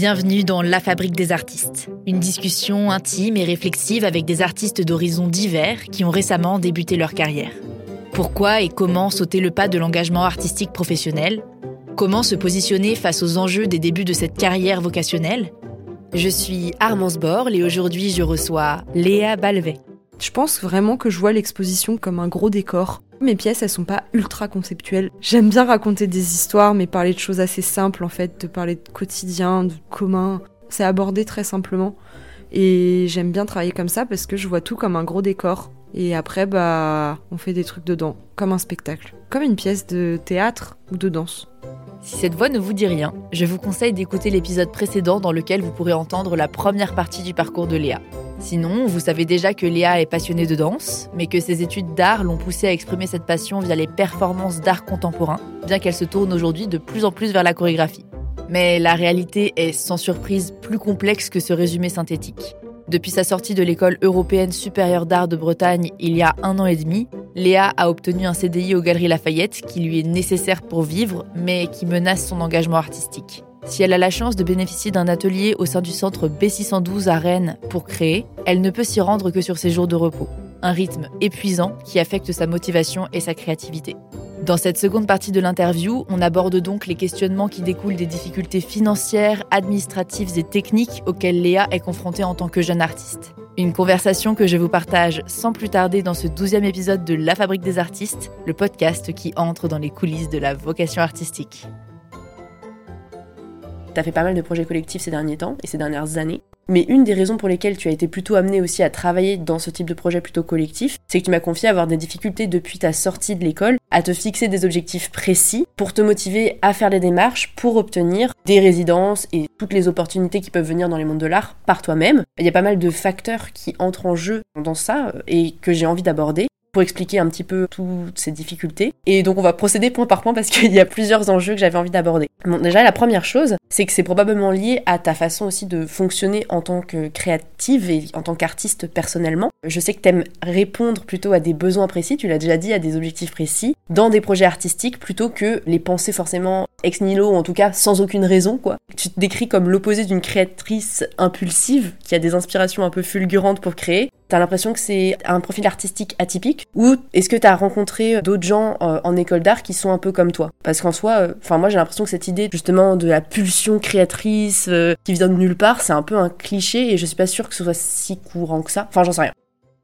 Bienvenue dans La Fabrique des artistes, une discussion intime et réflexive avec des artistes d'horizons divers qui ont récemment débuté leur carrière. Pourquoi et comment sauter le pas de l'engagement artistique professionnel? Comment se positionner face aux enjeux des débuts de cette carrière vocationnelle? Je suis Armance Borle et aujourd'hui je reçois Léa Balvet. Je pense vraiment que je vois l'exposition comme un gros décor. Mes pièces, elles sont pas ultra conceptuelles. J'aime bien raconter des histoires, mais parler de choses assez simples en fait, de parler de quotidien, de commun. C'est abordé très simplement. Et j'aime bien travailler comme ça parce que je vois tout comme un gros décor. Et après, bah, on fait des trucs dedans, comme un spectacle, comme une pièce de théâtre ou de danse. Si cette voix ne vous dit rien, je vous conseille d'écouter l'épisode précédent dans lequel vous pourrez entendre la première partie du parcours de Léa. Sinon, vous savez déjà que Léa est passionnée de danse, mais que ses études d'art l'ont poussée à exprimer cette passion via les performances d'art contemporain, bien qu'elle se tourne aujourd'hui de plus en plus vers la chorégraphie. Mais la réalité est sans surprise plus complexe que ce résumé synthétique. Depuis sa sortie de l'école européenne supérieure d'art de Bretagne il y a un an et demi, Léa a obtenu un CDI aux Galeries Lafayette qui lui est nécessaire pour vivre, mais qui menace son engagement artistique. Si elle a la chance de bénéficier d'un atelier au sein du centre B612 à Rennes pour créer, elle ne peut s'y rendre que sur ses jours de repos. Un rythme épuisant qui affecte sa motivation et sa créativité. Dans cette seconde partie de l'interview, on aborde donc les questionnements qui découlent des difficultés financières, administratives et techniques auxquelles Léa est confrontée en tant que jeune artiste. Une conversation que je vous partage sans plus tarder dans ce douzième épisode de La Fabrique des artistes, le podcast qui entre dans les coulisses de la vocation artistique. Tu as fait pas mal de projets collectifs ces derniers temps et ces dernières années. Mais une des raisons pour lesquelles tu as été plutôt amené aussi à travailler dans ce type de projet plutôt collectif, c'est que tu m'as confié avoir des difficultés depuis ta sortie de l'école à te fixer des objectifs précis pour te motiver à faire des démarches pour obtenir des résidences et toutes les opportunités qui peuvent venir dans les mondes de l'art par toi-même. Il y a pas mal de facteurs qui entrent en jeu dans ça et que j'ai envie d'aborder pour expliquer un petit peu toutes ces difficultés. Et donc on va procéder point par point parce qu'il y a plusieurs enjeux que j'avais envie d'aborder. Bon, déjà la première chose, c'est que c'est probablement lié à ta façon aussi de fonctionner en tant que créative et en tant qu'artiste personnellement. Je sais que t'aimes répondre plutôt à des besoins précis, tu l'as déjà dit, à des objectifs précis, dans des projets artistiques plutôt que les penser forcément ex nihilo ou en tout cas sans aucune raison quoi. Tu te décris comme l'opposé d'une créatrice impulsive qui a des inspirations un peu fulgurantes pour créer. T'as l'impression que c'est un profil artistique atypique ou est-ce que t'as rencontré d'autres gens euh, en école d'art qui sont un peu comme toi? Parce qu'en soi, euh, enfin moi j'ai l'impression que cette idée justement de la pulsion créatrice euh, qui vient de nulle part, c'est un peu un cliché et je suis pas sûre que ce soit si courant que ça. Enfin j'en sais rien.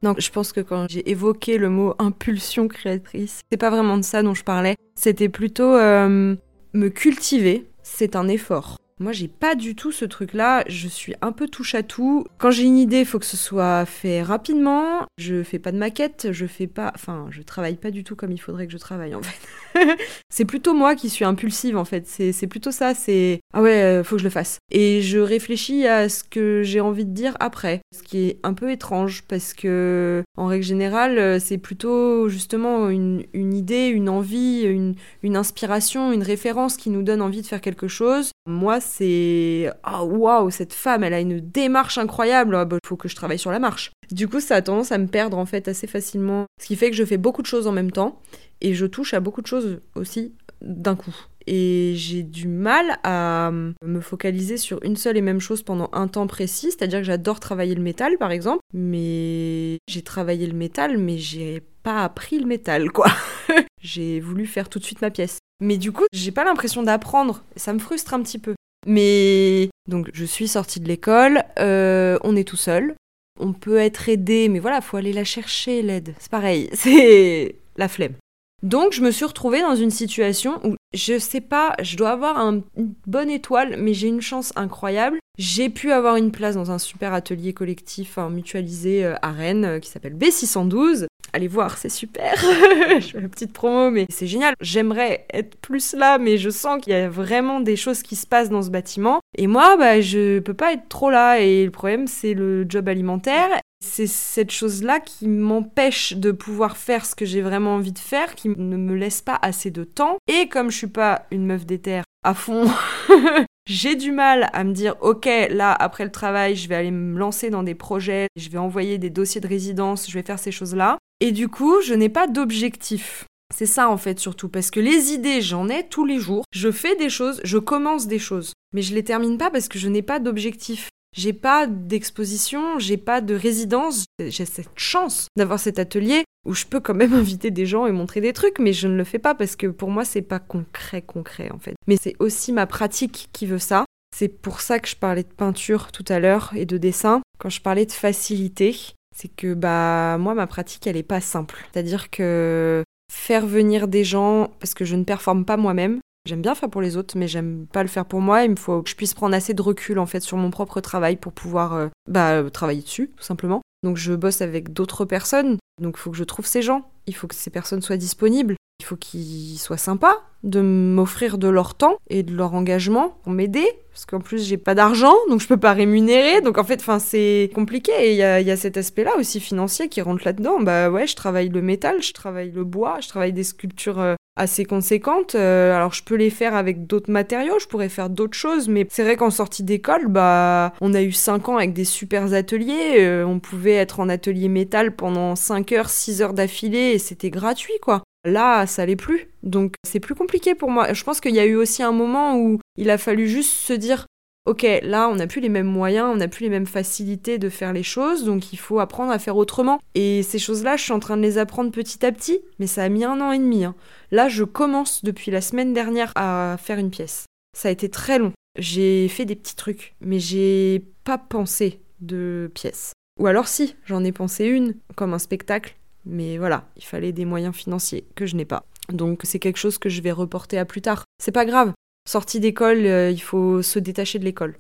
Non, je pense que quand j'ai évoqué le mot impulsion créatrice, c'est pas vraiment de ça dont je parlais. C'était plutôt me cultiver, c'est un effort. Moi, j'ai pas du tout ce truc-là. Je suis un peu touche à tout. Quand j'ai une idée, il faut que ce soit fait rapidement. Je fais pas de maquette. Je fais pas. Enfin, je travaille pas du tout comme il faudrait que je travaille, en fait. c'est plutôt moi qui suis impulsive, en fait. C'est plutôt ça. C'est. Ah ouais, euh, faut que je le fasse. Et je réfléchis à ce que j'ai envie de dire après. Ce qui est un peu étrange parce que, en règle générale, euh, c'est plutôt justement une, idée, une envie, une, une inspiration, une référence qui nous donne envie de faire quelque chose. Moi, c'est oh waouh, cette femme, elle a une démarche incroyable. Il ah, bah, faut que je travaille sur la marche. Du coup, ça a tendance à me perdre en fait assez facilement. Ce qui fait que je fais beaucoup de choses en même temps et je touche à beaucoup de choses aussi d'un coup. Et j'ai du mal à me focaliser sur une seule et même chose pendant un temps précis, c'est-à-dire que j'adore travailler le métal par exemple, mais j'ai travaillé le métal, mais j'ai pas appris le métal quoi. j'ai voulu faire tout de suite ma pièce. Mais du coup, j'ai pas l'impression d'apprendre, ça me frustre un petit peu. Mais donc je suis sortie de l'école, euh, on est tout seul. On peut être aidé, mais voilà, faut aller la chercher l'aide. C'est pareil, c'est la flemme. Donc je me suis retrouvée dans une situation où je sais pas, je dois avoir une bonne étoile, mais j'ai une chance incroyable. J'ai pu avoir une place dans un super atelier collectif mutualisé euh, à Rennes euh, qui s'appelle B612 allez voir, c'est super. je fais la petite promo, mais c'est génial. J'aimerais être plus là, mais je sens qu'il y a vraiment des choses qui se passent dans ce bâtiment. Et moi, bah, je peux pas être trop là. Et le problème, c'est le job alimentaire. C'est cette chose-là qui m'empêche de pouvoir faire ce que j'ai vraiment envie de faire, qui ne me laisse pas assez de temps. Et comme je suis pas une meuf d'éther à fond, j'ai du mal à me dire ok là après le travail je vais aller me lancer dans des projets, je vais envoyer des dossiers de résidence, je vais faire ces choses-là. Et du coup, je n'ai pas d'objectif. C'est ça en fait surtout, parce que les idées, j'en ai tous les jours. Je fais des choses, je commence des choses, mais je les termine pas parce que je n'ai pas d'objectif. J'ai pas d'exposition, j'ai pas de résidence. J'ai cette chance d'avoir cet atelier où je peux quand même inviter des gens et montrer des trucs, mais je ne le fais pas parce que pour moi c'est pas concret concret en fait. Mais c'est aussi ma pratique qui veut ça. C'est pour ça que je parlais de peinture tout à l'heure et de dessin. Quand je parlais de facilité, c'est que bah moi ma pratique elle est pas simple. C'est-à-dire que faire venir des gens parce que je ne performe pas moi-même, J'aime bien faire pour les autres, mais j'aime pas le faire pour moi. Il me faut que je puisse prendre assez de recul en fait sur mon propre travail pour pouvoir euh, bah, travailler dessus, tout simplement. Donc je bosse avec d'autres personnes, donc il faut que je trouve ces gens. Il faut que ces personnes soient disponibles. Il faut qu'ils soient sympas de m'offrir de leur temps et de leur engagement pour m'aider. Parce qu'en plus, j'ai pas d'argent, donc je peux pas rémunérer. Donc en fait, c'est compliqué. Et il y a, y a, cet aspect-là aussi financier qui rentre là-dedans. Bah ouais, je travaille le métal, je travaille le bois, je travaille des sculptures euh, assez conséquentes. Euh, alors je peux les faire avec d'autres matériaux, je pourrais faire d'autres choses, mais c'est vrai qu'en sortie d'école, bah on a eu 5 ans avec des super ateliers. Euh, on pouvait être en atelier métal pendant 5 heures, 6 heures d'affilée et c'était gratuit quoi. Là, ça l'est plus. Donc c'est plus compliqué pour moi. Je pense qu'il y a eu aussi un moment où il a fallu juste se dire Ok, là, on n'a plus les mêmes moyens, on n'a plus les mêmes facilités de faire les choses, donc il faut apprendre à faire autrement. Et ces choses-là, je suis en train de les apprendre petit à petit, mais ça a mis un an et demi. Hein. Là, je commence depuis la semaine dernière à faire une pièce. Ça a été très long. J'ai fait des petits trucs, mais j'ai pas pensé de pièce. Ou alors si, j'en ai pensé une, comme un spectacle, mais voilà, il fallait des moyens financiers que je n'ai pas. Donc c'est quelque chose que je vais reporter à plus tard. C'est pas grave. Sortie d'école, euh, il faut se détacher de l'école.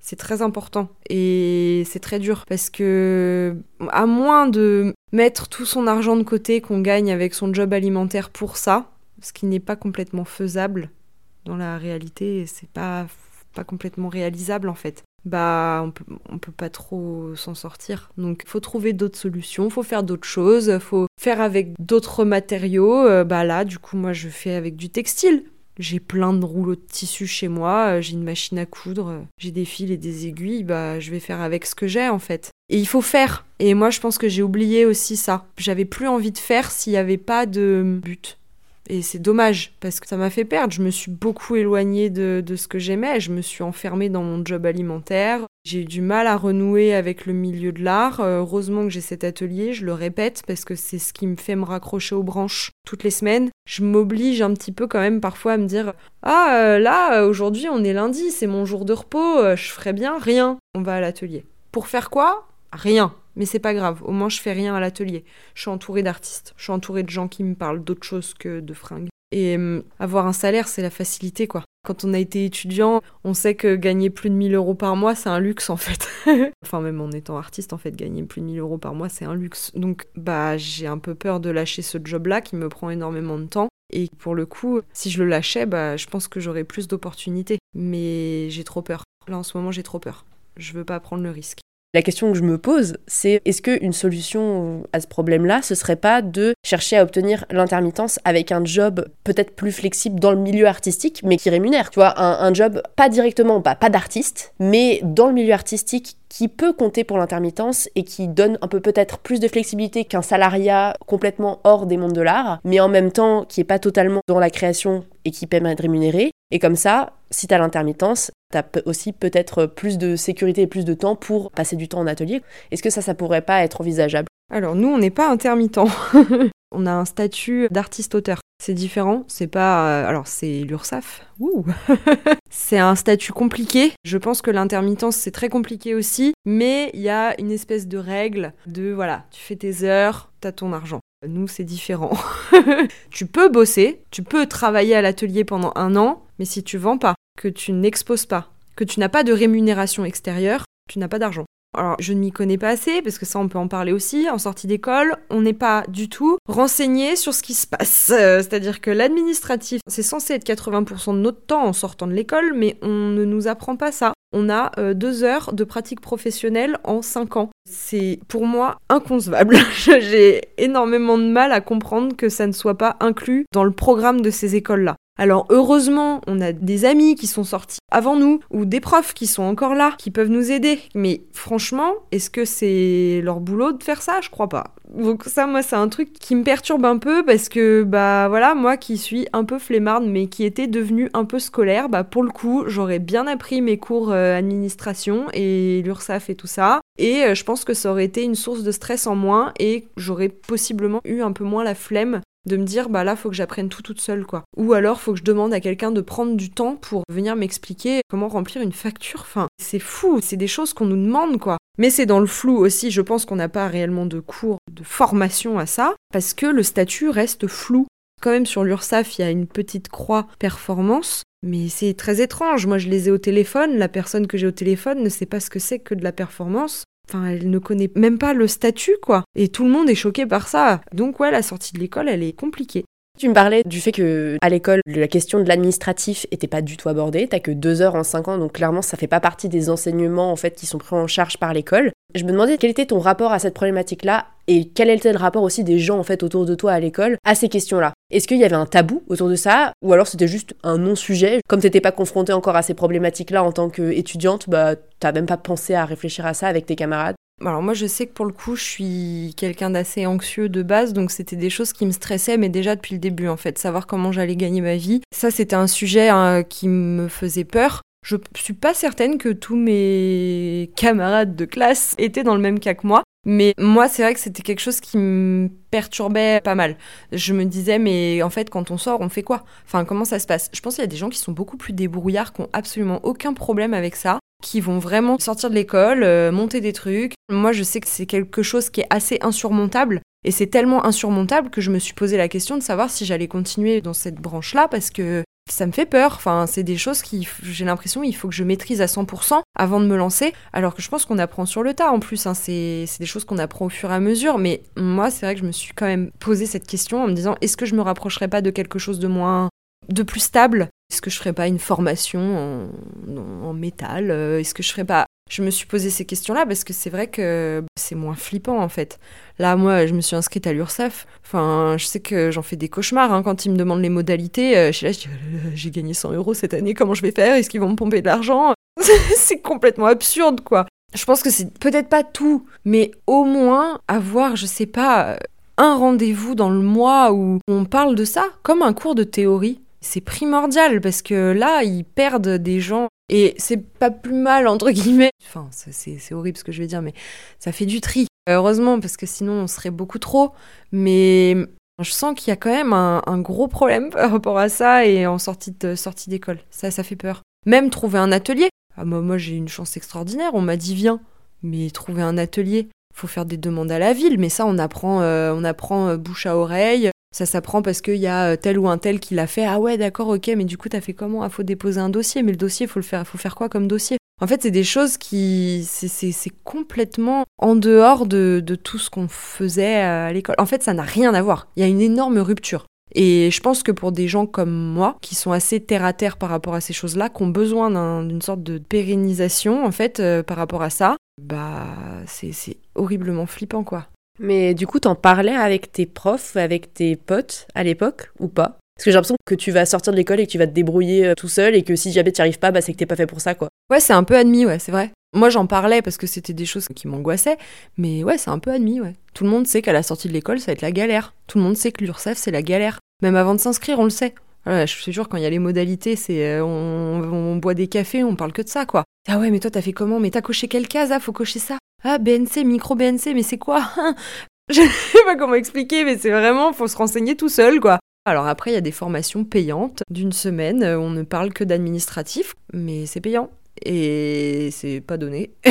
C'est très important et c'est très dur parce que à moins de mettre tout son argent de côté qu'on gagne avec son job alimentaire pour ça, ce qui n'est pas complètement faisable dans la réalité, c'est pas pas complètement réalisable en fait bah on peut, pas trop s'en sortir. Donc faut trouver d'autres solutions, faut faire d'autres choses, faut faire avec d'autres matériaux. Euh, bah là, du coup, moi je fais avec du textile. J'ai plein de rouleaux de tissu chez moi, euh, j'ai une machine à coudre, euh, j'ai des fils et des aiguilles, bah je vais faire avec ce que j'ai en fait. Et il faut faire. Et moi je pense que j'ai oublié aussi ça. J'avais plus envie de faire s'il n'y avait pas de but. Et c'est dommage, parce que ça m'a fait perdre. Je me suis beaucoup éloignée de, de ce que j'aimais. Je me suis enfermée dans mon job alimentaire. J'ai eu du mal à renouer avec le milieu de l'art. Euh, heureusement que j'ai cet atelier, je le répète, parce que c'est ce qui me fait me raccrocher aux branches toutes les semaines. Je m'oblige un petit peu quand même parfois à me dire Ah, euh, là, aujourd'hui, on est lundi, c'est mon jour de repos, euh, je ferais bien rien. On va à l'atelier. Pour faire quoi? Rien mais c'est pas grave, au moins je fais rien à l'atelier. Je suis entourée d'artistes, je suis entourée de gens qui me parlent d'autre chose que de fringues. Et hum, avoir un salaire, c'est la facilité, quoi. Quand on a été étudiant, on sait que gagner plus de 1000 euros par mois, c'est un luxe, en fait. enfin, même en étant artiste, en fait, gagner plus de 1000 euros par mois, c'est un luxe. Donc, bah, j'ai un peu peur de lâcher ce job-là qui me prend énormément de temps. Et pour le coup, si je le lâchais, bah, je pense que j'aurais plus d'opportunités. Mais j'ai trop peur. Là, en ce moment, j'ai trop peur. Je veux pas prendre le risque. La question que je me pose, c'est est-ce qu'une solution à ce problème-là, ce serait pas de chercher à obtenir l'intermittence avec un job peut-être plus flexible dans le milieu artistique, mais qui rémunère Tu vois, un, job pas directement, pas, pas d'artiste, mais dans le milieu artistique qui peut compter pour l'intermittence et qui donne un peu peut-être plus de flexibilité qu'un salariat complètement hors des mondes de l'art, mais en même temps qui est pas totalement dans la création et qui permet de rémunérer. Et comme ça, si tu as l'intermittence, tu as aussi peut-être plus de sécurité et plus de temps pour passer du temps en atelier. Est-ce que ça, ça pourrait pas être envisageable? Alors nous, on n'est pas intermittent. on a un statut d'artiste-auteur. C'est différent, c'est pas. Euh, alors, c'est l'URSAF. c'est un statut compliqué. Je pense que l'intermittence, c'est très compliqué aussi. Mais il y a une espèce de règle de voilà, tu fais tes heures, t'as ton argent. Nous, c'est différent. tu peux bosser, tu peux travailler à l'atelier pendant un an, mais si tu vends pas, que tu n'exposes pas, que tu n'as pas de rémunération extérieure, tu n'as pas d'argent. Alors, je ne m'y connais pas assez, parce que ça, on peut en parler aussi. En sortie d'école, on n'est pas du tout renseigné sur ce qui se passe. Euh, c'est-à-dire que l'administratif, c'est censé être 80% de notre temps en sortant de l'école, mais on ne nous apprend pas ça. On a euh, deux heures de pratique professionnelle en cinq ans. C'est pour moi inconcevable. J'ai énormément de mal à comprendre que ça ne soit pas inclus dans le programme de ces écoles-là. Alors heureusement, on a des amis qui sont sortis avant nous, ou des profs qui sont encore là, qui peuvent nous aider. Mais franchement, est-ce que c'est leur boulot de faire ça? Je crois pas. Donc ça, moi, c'est un truc qui me perturbe un peu parce que, bah voilà, moi qui suis un peu flemmarde, mais qui était devenue un peu scolaire, bah pour le coup, j'aurais bien appris mes cours euh, administration et l'URSAF et tout ça. Et euh, je pense que ça aurait été une source de stress en moins et j'aurais possiblement eu un peu moins la flemme de me dire bah là faut que j'apprenne tout toute seule quoi. Ou alors faut que je demande à quelqu'un de prendre du temps pour venir m'expliquer comment remplir une facture. Enfin, c'est fou, c'est des choses qu'on nous demande quoi. Mais c'est dans le flou aussi, je pense qu'on n'a pas réellement de cours de formation à ça parce que le statut reste flou. Quand même sur l'URSAF, il y a une petite croix performance, mais c'est très étrange. Moi, je les ai au téléphone, la personne que j'ai au téléphone ne sait pas ce que c'est que de la performance. Enfin, elle ne connaît même pas le statut, quoi. Et tout le monde est choqué par ça. Donc, ouais, la sortie de l'école, elle est compliquée. Tu me parlais du fait que à l'école, la question de l'administratif était pas du tout abordée. T'as que deux heures en cinq ans, donc clairement, ça fait pas partie des enseignements en fait qui sont pris en charge par l'école. Je me demandais quel était ton rapport à cette problématique-là et quel était le rapport aussi des gens en fait autour de toi à l'école à ces questions-là. Est-ce qu'il y avait un tabou autour de ça ou alors c'était juste un non-sujet? Comme t'étais pas confronté encore à ces problématiques-là en tant qu'étudiante, bah t'as même pas pensé à réfléchir à ça avec tes camarades? Alors moi je sais que pour le coup je suis quelqu'un d'assez anxieux de base donc c'était des choses qui me stressaient mais déjà depuis le début en fait. Savoir comment j'allais gagner ma vie ça c'était un sujet hein, qui me faisait peur je suis pas certaine que tous mes camarades de classe étaient dans le même cas que moi mais moi, c'est vrai que c'était quelque chose qui me perturbait pas mal. Je me disais, mais en fait, quand on sort, on fait quoi? Enfin, comment ça se passe? Je pense qu'il y a des gens qui sont beaucoup plus débrouillards, qui ont absolument aucun problème avec ça qui vont vraiment sortir de l'école, euh, monter des trucs. Moi, je sais que c'est quelque chose qui est assez insurmontable. Et c'est tellement insurmontable que je me suis posé la question de savoir si j'allais continuer dans cette branche-là parce que ça me fait peur. Enfin, c'est des choses qui, j'ai l'impression, il faut que je maîtrise à 100% avant de me lancer. Alors que je pense qu'on apprend sur le tas en plus. Hein. C'est, des choses qu'on apprend au fur et à mesure. Mais moi, c'est vrai que je me suis quand même posé cette question en me disant est-ce que je me rapprocherais pas de quelque chose de moins de plus stable? Est-ce que je ferais pas une formation en, métal? Euh, Est-ce que je ferais pas Je me suis posé ces questions-là parce que c'est vrai que c'est moins flippant en fait. Là, moi, je me suis inscrite à l'URSSAF. Enfin, je sais que j'en fais des cauchemars hein, quand ils me demandent les modalités. Euh, je suis là, je dis euh, j'ai gagné 100 euros cette année, comment je vais faire? Est-ce qu'ils vont me pomper de l'argent? C'est complètement absurde quoi. Je pense que c'est peut-être pas tout, mais au moins avoir, je sais pas, un rendez-vous dans le mois où on parle de ça, comme un cours de théorie c'est primordial parce que là, ils perdent des gens et c'est pas plus mal, entre guillemets. Enfin, c'est horrible ce que je vais dire, mais ça fait du tri. Heureusement, parce que sinon, on serait beaucoup trop. Mais je sens qu'il y a quand même un, gros problème par rapport à ça et en sortie de sortie d'école. Ça, ça fait peur. Même trouver un atelier. Ah, moi, moi j'ai une chance extraordinaire. On m'a dit viens, mais trouver un atelier. Faut faire des demandes à la ville, mais ça, on apprend, euh, on apprend euh, bouche à oreille. Ça s'apprend parce qu'il y a euh, tel ou un tel qui l'a fait. Ah ouais, d'accord, ok, mais du coup, t'as fait comment? Ah, faut déposer un dossier, mais le dossier, faut le faire, faut faire quoi comme dossier? En fait, c'est des choses qui, c'est complètement en dehors de, de tout ce qu'on faisait à l'école. En fait, ça n'a rien à voir. Il y a une énorme rupture. Et je pense que pour des gens comme moi, qui sont assez terre à terre par rapport à ces choses-là, qui ont besoin d'une sorte de pérennisation, en fait, euh, par rapport à ça, bah, c'est horriblement flippant, quoi. Mais du coup, t'en parlais avec tes profs, avec tes potes à l'époque ou pas? Parce que j'ai l'impression que tu vas sortir de l'école et que tu vas te débrouiller euh, tout seul et que si jamais t'y arrives pas, bah, c'est que t'es pas fait pour ça, quoi. Ouais, c'est un peu admis, ouais, c'est vrai. Moi, j'en parlais parce que c'était des choses qui m'angoissaient, mais ouais, c'est un peu admis, ouais. Tout le monde sait qu'à la sortie de l'école, ça va être la galère. Tout le monde sait que l'URSSAF, c'est la galère. Même avant de s'inscrire, on le sait. Voilà, je suis sûre, quand il y a les modalités, c'est euh, on, on, boit des cafés, on parle que de ça, quoi. Ah ouais, mais toi, t'as fait comment? Mais t'as coché quelle case Ah, faut cocher ça. Ah, BNC, micro BNC, mais c'est quoi? Je sais pas comment expliquer, mais c'est vraiment, faut se renseigner tout seul, quoi. Alors après, il y a des formations payantes d'une semaine, euh, on ne parle que d'administratif, mais c'est payant. Et c'est pas donné.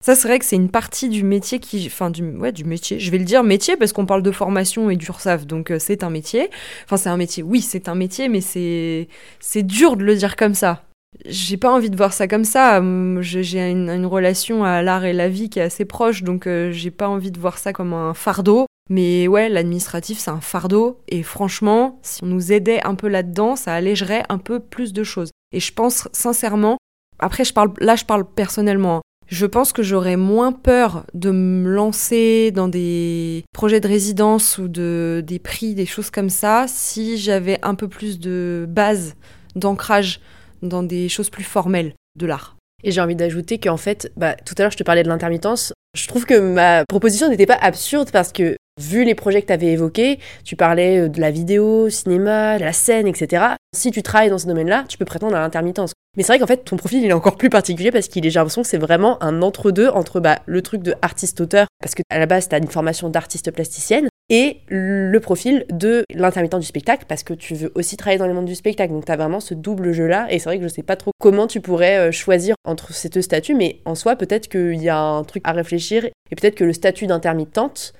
Ça, c'est vrai que c'est une partie du métier qui. Enfin, du, ouais, du métier. Je vais le dire métier parce qu'on parle de formation et d'URSAF, donc euh, c'est un métier. Enfin, c'est un métier. Oui, c'est un métier, mais c'est. C'est dur de le dire comme ça j'ai pas envie de voir ça comme ça. J'ai une, relation à l'art et la vie qui est assez proche, donc euh, j'ai pas envie de voir ça comme un fardeau. Mais ouais, l'administratif, c'est un fardeau. Et franchement, si on nous aidait un peu là-dedans, ça allégerait un peu plus de choses. Et je pense sincèrement, après, parle, là, je parle personnellement. Hein. Je pense que j'aurais moins peur de me lancer dans des projets de résidence ou de, des prix, des choses comme ça, si j'avais un peu plus de base, d'ancrage dans des choses plus formelles de l'art. Et j'ai envie d'ajouter qu'en fait, bah, tout à l'heure, je te parlais de l'intermittence. Je trouve que ma proposition n'était pas absurde parce que, vu les projets que tu avais évoqués, tu parlais euh, de la vidéo, cinéma, la scène, etc. Si tu travailles dans ce domaine-là, tu peux prétendre à l'intermittence. Mais c'est vrai qu'en fait, ton profil, il est encore plus particulier parce qu'il est, j'ai l'impression que c'est vraiment un entre-deux entre bah, le truc de artiste-auteur, parce que à la base, tu as une formation d'artiste plasticienne, et le profil de l'intermittent du spectacle parce que tu veux aussi travailler dans le monde du spectacle. Donc tu as vraiment ce double jeu-là et c'est vrai que je sais pas trop comment tu pourrais euh, choisir entre ces deux statuts, mais en soi peut-être qu'il y a un truc à réfléchir et peut-être que le statut d'intermittente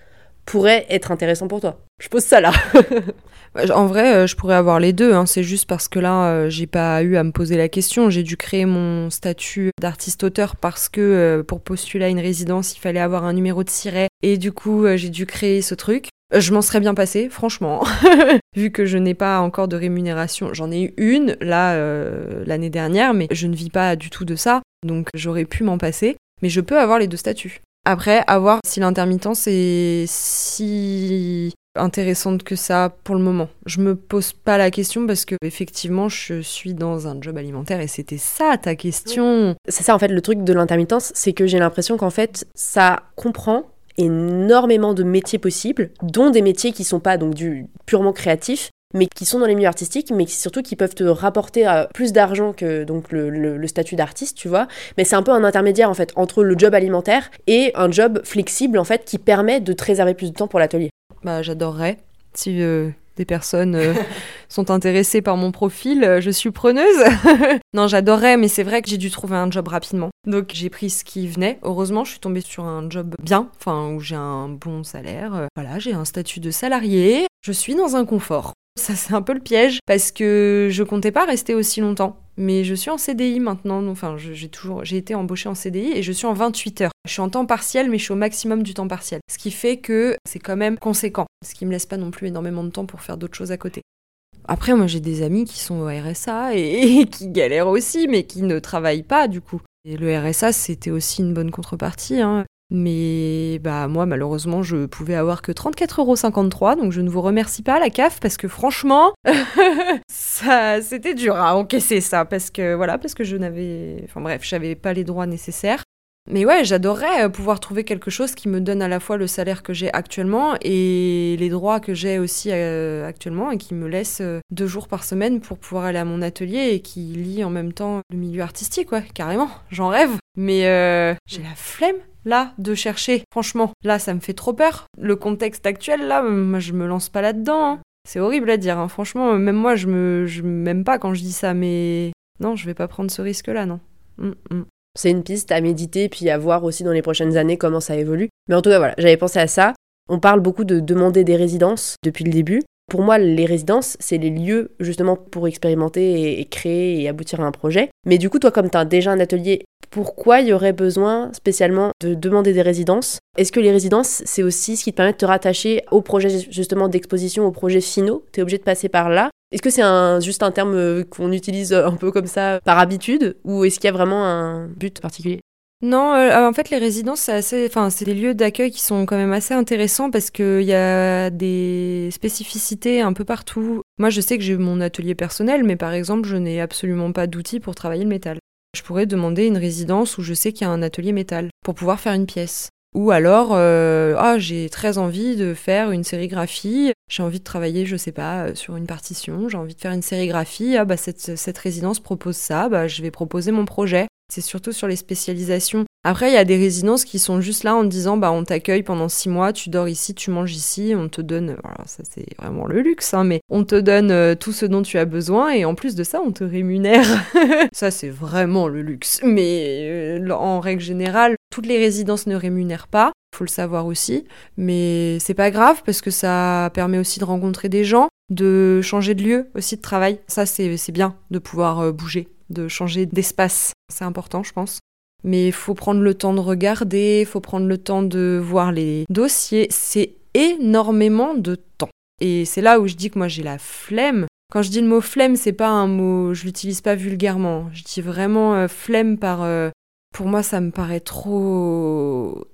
pourrait être intéressant pour toi. Je pose ça là. en vrai, euh, je pourrais avoir les deux. Hein. C'est juste parce que là, euh, j'ai pas eu à me poser la question. J'ai dû créer mon statut d'artiste-auteur parce que pour postuler à une résidence, il fallait avoir un numéro de siret. Et du coup, j'ai dû créer ce truc. Euh, je m'en serais bien passé, franchement. Vu que je n'ai pas encore de rémunération, j'en ai eu une là euh, l'année dernière, mais je ne vis pas du tout de ça, donc j'aurais pu m'en passer. Mais je peux avoir les deux statuts. Après, à voir si l'intermittence est si intéressante que ça pour le moment. Je me pose pas la question parce que effectivement, je suis dans un job alimentaire et c'était ça ta question. C'est ça en fait le truc de l'intermittence, c'est que j'ai l'impression qu'en fait, ça comprend énormément de métiers possibles, dont des métiers qui sont pas donc du purement créatifs, mais qui sont dans les milieux artistiques, mais surtout qui peuvent te rapporter euh, plus d'argent que donc le, statut d'artiste, tu vois. Mais c'est un peu un intermédiaire en fait entre le job alimentaire et un job flexible en fait qui permet de te réserver plus de temps pour l'atelier. Bah j'adorerais si euh, des personnes euh, sont intéressées par mon profil, euh, je suis preneuse. non, j'adorais, mais c'est vrai que j'ai dû trouver un job rapidement. Donc j'ai pris ce qui venait. Heureusement, je suis tombée sur un job bien, enfin où j'ai un bon salaire. Voilà, j'ai un statut de salarié. Je suis dans un confort. Ça, c'est un peu le piège parce que je comptais pas rester aussi longtemps. Mais je suis en CDI maintenant. Enfin, j'ai toujours, j'ai été embauchée en CDI et je suis en 28 heures. Je suis en temps partiel, mais je suis au maximum du temps partiel. Ce qui fait que c'est quand même conséquent. Ce qui me laisse pas non plus énormément de temps pour faire d'autres choses à côté. Après, moi, j'ai des amis qui sont au RSA et, qui galèrent aussi, mais qui ne travaillent pas du coup. Et le RSA, c'était aussi une bonne contrepartie. Hein. Mais bah moi malheureusement je pouvais avoir que 34,53€ donc je ne vous remercie pas la CAF parce que franchement ça c'était dur à encaisser ça parce que voilà parce que je n'avais enfin bref j'avais pas les droits nécessaires mais ouais, j'adorerais euh, pouvoir trouver quelque chose qui me donne à la fois le salaire que j'ai actuellement et les droits que j'ai aussi euh, actuellement et qui me laisse euh, deux jours par semaine pour pouvoir aller à mon atelier et qui lie en même temps le milieu artistique, ouais, carrément, j'en rêve. Mais j'ai la flemme là de chercher. Franchement, là ça me fait trop peur. Le contexte actuel là, moi je me lance pas là-dedans. Hein. C'est horrible à dire, hein. franchement, même moi je me m'aime pas quand je dis ça, mais non, je vais pas prendre ce risque là, non. Mm, mm. C'est une piste à méditer puis à voir aussi dans les prochaines années comment ça évolue. Mais en tout cas, voilà, j'avais pensé à ça. On parle beaucoup de demander des résidences depuis le début. Pour moi, les résidences, c'est les lieux justement pour expérimenter et, créer et aboutir à un projet. Mais du coup, toi, comme tu as déjà un atelier, pourquoi il y aurait besoin spécialement de demander des résidences? Est-ce que les résidences, c'est aussi ce qui te permet de te rattacher aux projets justement d'exposition, aux projets finaux Tu es obligé de passer par là. Est-ce que c'est un, juste un terme euh, qu'on utilise euh, un peu comme ça par habitude? Ou est-ce qu'il y a vraiment un but particulier? Non, euh, en fait, les résidences, c'est assez, enfin, c'est des lieux d'accueil qui sont quand même assez intéressants parce qu'il y a des spécificités un peu partout. Moi, je sais que j'ai mon atelier personnel, mais par exemple, je n'ai absolument pas d'outils pour travailler le métal. Je pourrais demander une résidence où je sais qu'il y a un atelier métal pour pouvoir faire une pièce. Ou alors, euh, ah, j'ai très envie de faire une sérigraphie, j'ai envie de travailler, je sais pas, euh, sur une partition, j'ai envie de faire une sérigraphie, ah bah cette, cette résidence propose ça, bah je vais proposer mon projet. C'est surtout sur les spécialisations. Après, il y a des résidences qui sont juste là en disant bah on t'accueille pendant six mois, tu dors ici, tu manges ici, on te donne, voilà, ça c'est vraiment le luxe, hein, mais on te donne euh, tout ce dont tu as besoin et en plus de ça, on te rémunère. ça c'est vraiment le luxe. Mais en règle générale, toutes les résidences ne rémunèrent pas, faut le savoir aussi, mais c'est pas grave parce que ça permet aussi de rencontrer des gens, de changer de lieu aussi de travail. Ça c'est bien de pouvoir euh, bouger, de changer d'espace. C'est important, je pense. Mais il faut prendre le temps de regarder, il faut prendre le temps de voir les dossiers. C'est énormément de temps. Et c'est là où je dis que moi j'ai la flemme. Quand je dis le mot flemme, c'est pas un mot, je l'utilise pas vulgairement. Je dis vraiment euh, flemme par euh, pour moi, ça me paraît trop.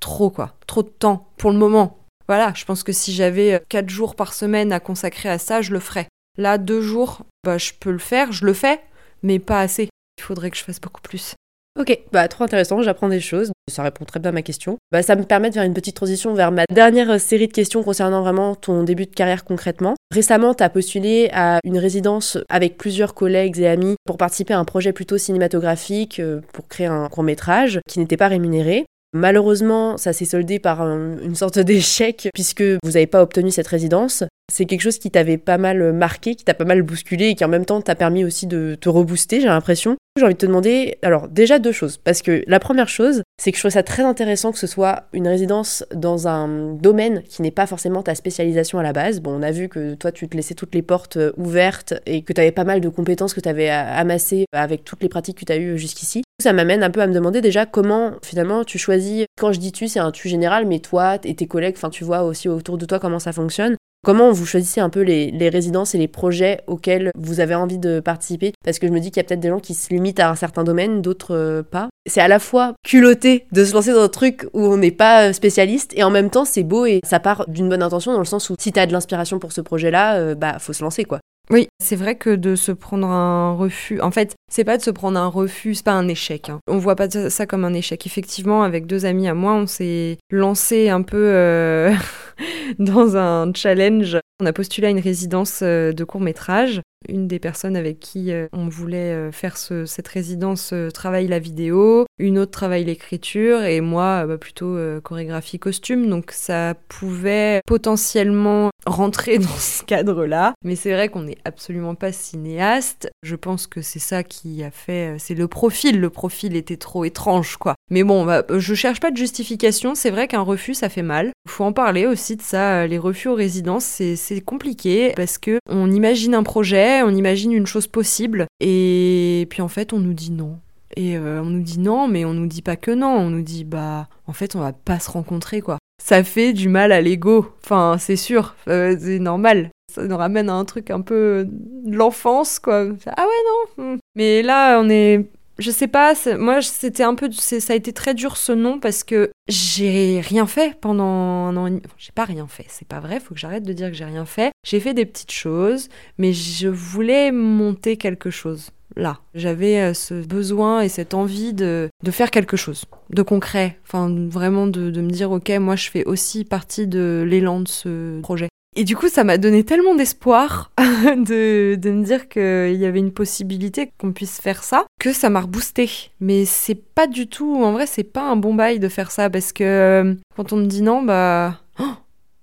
trop quoi. Trop de temps pour le moment. Voilà, je pense que si j'avais 4 jours par semaine à consacrer à ça, je le ferais. Là, 2 jours, bah, je peux le faire, je le fais, mais pas assez. Il faudrait que je fasse beaucoup plus. Ok, bah trop intéressant, j'apprends des choses, ça répond très bien à ma question. Bah, ça me permet de faire une petite transition vers ma dernière série de questions concernant vraiment ton début de carrière concrètement. Récemment, tu as postulé à une résidence avec plusieurs collègues et amis pour participer à un projet plutôt cinématographique, euh, pour créer un court métrage qui n'était pas rémunéré. Malheureusement, ça s'est soldé par une sorte d'échec puisque vous n'avez pas obtenu cette résidence. C'est quelque chose qui t'avait pas mal marqué, qui t'a pas mal bousculé et qui en même temps t'a permis aussi de te rebooster, j'ai l'impression. J'ai envie de te demander, alors déjà deux choses, parce que la première chose, c'est que je trouve ça très intéressant que ce soit une résidence dans un domaine qui n'est pas forcément ta spécialisation à la base. Bon, on a vu que toi, tu te laissais toutes les portes euh, ouvertes et que tu avais pas mal de compétences que tu avais amassées avec toutes les pratiques que tu as eues jusqu'ici. Ça m'amène un peu à me demander déjà comment finalement tu choisis, quand je dis tu, c'est un tu général, mais toi et tes collègues, enfin tu vois aussi autour de toi comment ça fonctionne. Comment vous choisissez un peu les, résidences et les projets auxquels vous avez envie de participer? Parce que je me dis qu'il y a peut-être des gens qui se limitent à un certain domaine, d'autres euh, pas. C'est à la fois culotté de se lancer dans un truc où on n'est pas euh, spécialiste et en même temps c'est beau et ça part d'une bonne intention dans le sens où si t'as de l'inspiration pour ce projet-là, euh, bah faut se lancer quoi. Oui, c'est vrai que de se prendre un refus, en fait, c'est pas de se prendre un refus, c'est pas un échec. Hein. On voit pas ça comme un échec. Effectivement, avec deux amis à moi, on s'est lancé un peu dans un challenge. On a postulé à une résidence euh, de court métrage une des personnes avec qui euh, on voulait euh, faire cette résidence travaille la vidéo, une autre travaille l'écriture et moi bah, plutôt chorégraphie costume. Donc ça pouvait potentiellement rentrer dans ce cadre-là. Mais c'est vrai qu'on n'est absolument pas cinéaste. Je pense que c'est ça qui a fait... C'est le profil. Le profil était trop étrange, quoi. Mais bon, bah, je cherche pas de justification. C'est vrai qu'un refus, ça fait mal. Il faut en parler aussi de ça. Les refus aux résidences, c'est compliqué parce que on imagine un projet on imagine une chose possible, et puis en fait, on nous dit non. Et euh, on nous dit non, mais on nous dit pas que non, on nous dit bah en fait on va pas se rencontrer quoi. Ça fait du mal à l'ego, enfin c'est sûr, euh, c'est normal. Ça nous ramène à un truc un peu de l'enfance quoi. Ah ouais non. Hmm. Mais là on est je sais pas, moi c'était un peu, ça a été très dur ce nom parce que j'ai rien fait pendant un an. J'ai pas rien fait, c'est pas vrai, faut que j'arrête de dire que j'ai rien fait. J'ai fait des petites choses, mais je voulais monter quelque chose. Là, j'avais euh, ce besoin et cette envie de, de, faire quelque chose de concret, enfin vraiment de, de me dire ok, moi je fais aussi partie de l'élan de ce projet. Et du coup, ça m'a donné tellement d'espoir de, de, me dire qu'il y avait une possibilité qu'on puisse faire ça, que ça m'a reboosté. Mais c'est pas du tout, en vrai, c'est pas un bon bail de faire ça parce que euh, quand on me dit non, bah, oh,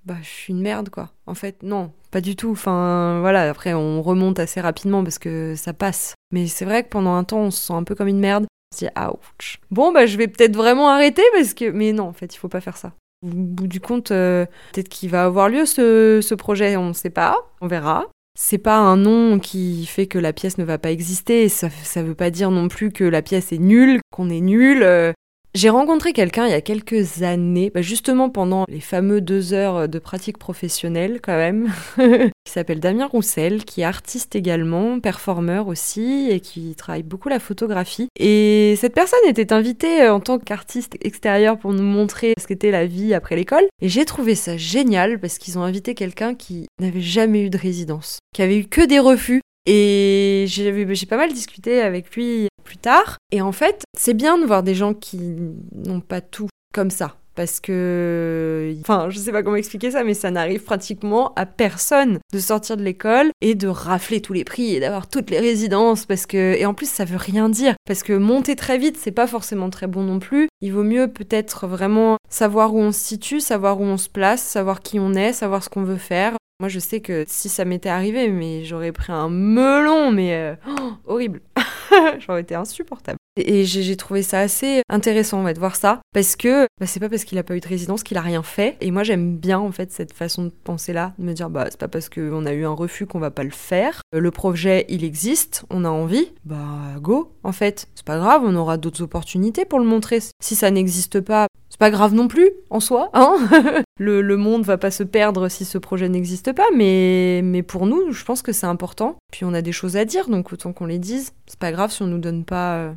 bah, je suis une merde, quoi. En fait, non, pas du tout. Enfin, voilà, après, on remonte assez rapidement parce que ça passe. Mais c'est vrai que pendant un temps, on se sent un peu comme une merde. On se dit, ouch. Bon, bah, je vais peut-être vraiment arrêter parce que. Mais non, en fait, il faut pas faire ça. Au bout du compte, euh, peut-être qu'il va avoir lieu ce, projet, on ne sait pas, on verra. C'est pas un nom qui fait que la pièce ne va pas exister, ça, ça veut pas dire non plus que la pièce est nulle, qu'on est nul. Euh, j'ai rencontré quelqu'un il y a quelques années, bah, justement pendant les fameux deux heures de pratique professionnelle quand même, qui s'appelle Damien Roussel, qui est artiste également, performeur aussi, et qui travaille beaucoup la photographie. Et cette personne était invitée euh, en tant qu'artiste extérieur pour nous montrer ce qu'était la vie après l'école. Et j'ai trouvé ça génial parce qu'ils ont invité quelqu'un qui n'avait jamais eu de résidence, qui avait eu que des refus et j'ai pas mal discuté avec lui plus tard. Et en fait, c'est bien de voir des gens qui n'ont pas tout comme ça. Parce que, enfin, je sais pas comment expliquer ça, mais ça n'arrive pratiquement à personne de sortir de l'école et de rafler tous les prix et d'avoir toutes les résidences. Parce que, et en plus, ça veut rien dire. Parce que monter très vite, c'est pas forcément très bon non plus. Il vaut mieux peut-être vraiment savoir où on se situe, savoir où on se place, savoir qui on est, savoir ce qu'on veut faire. Moi, je sais que si ça m'était arrivé, mais j'aurais pris un melon, mais euh, horrible. J'aurais été insupportable. Et j'ai trouvé ça assez intéressant de voir ça parce que bah, c'est pas parce qu'il a pas eu de résidence qu'il a rien fait. Et moi j'aime bien en fait cette façon de penser là, de me dire bah c'est pas parce qu'on a eu un refus qu'on va pas le faire. Euh, le projet il existe, on a envie, bah go en fait. C'est pas grave, on aura d'autres opportunités pour le montrer. Si ça n'existe pas, c'est pas grave non plus en soi, hein le, le, monde va pas se perdre si ce projet n'existe pas, mais, mais pour nous, je pense que c'est important. Puis on a des choses à dire, donc autant qu'on les dise. C'est pas grave si on nous donne pas euh,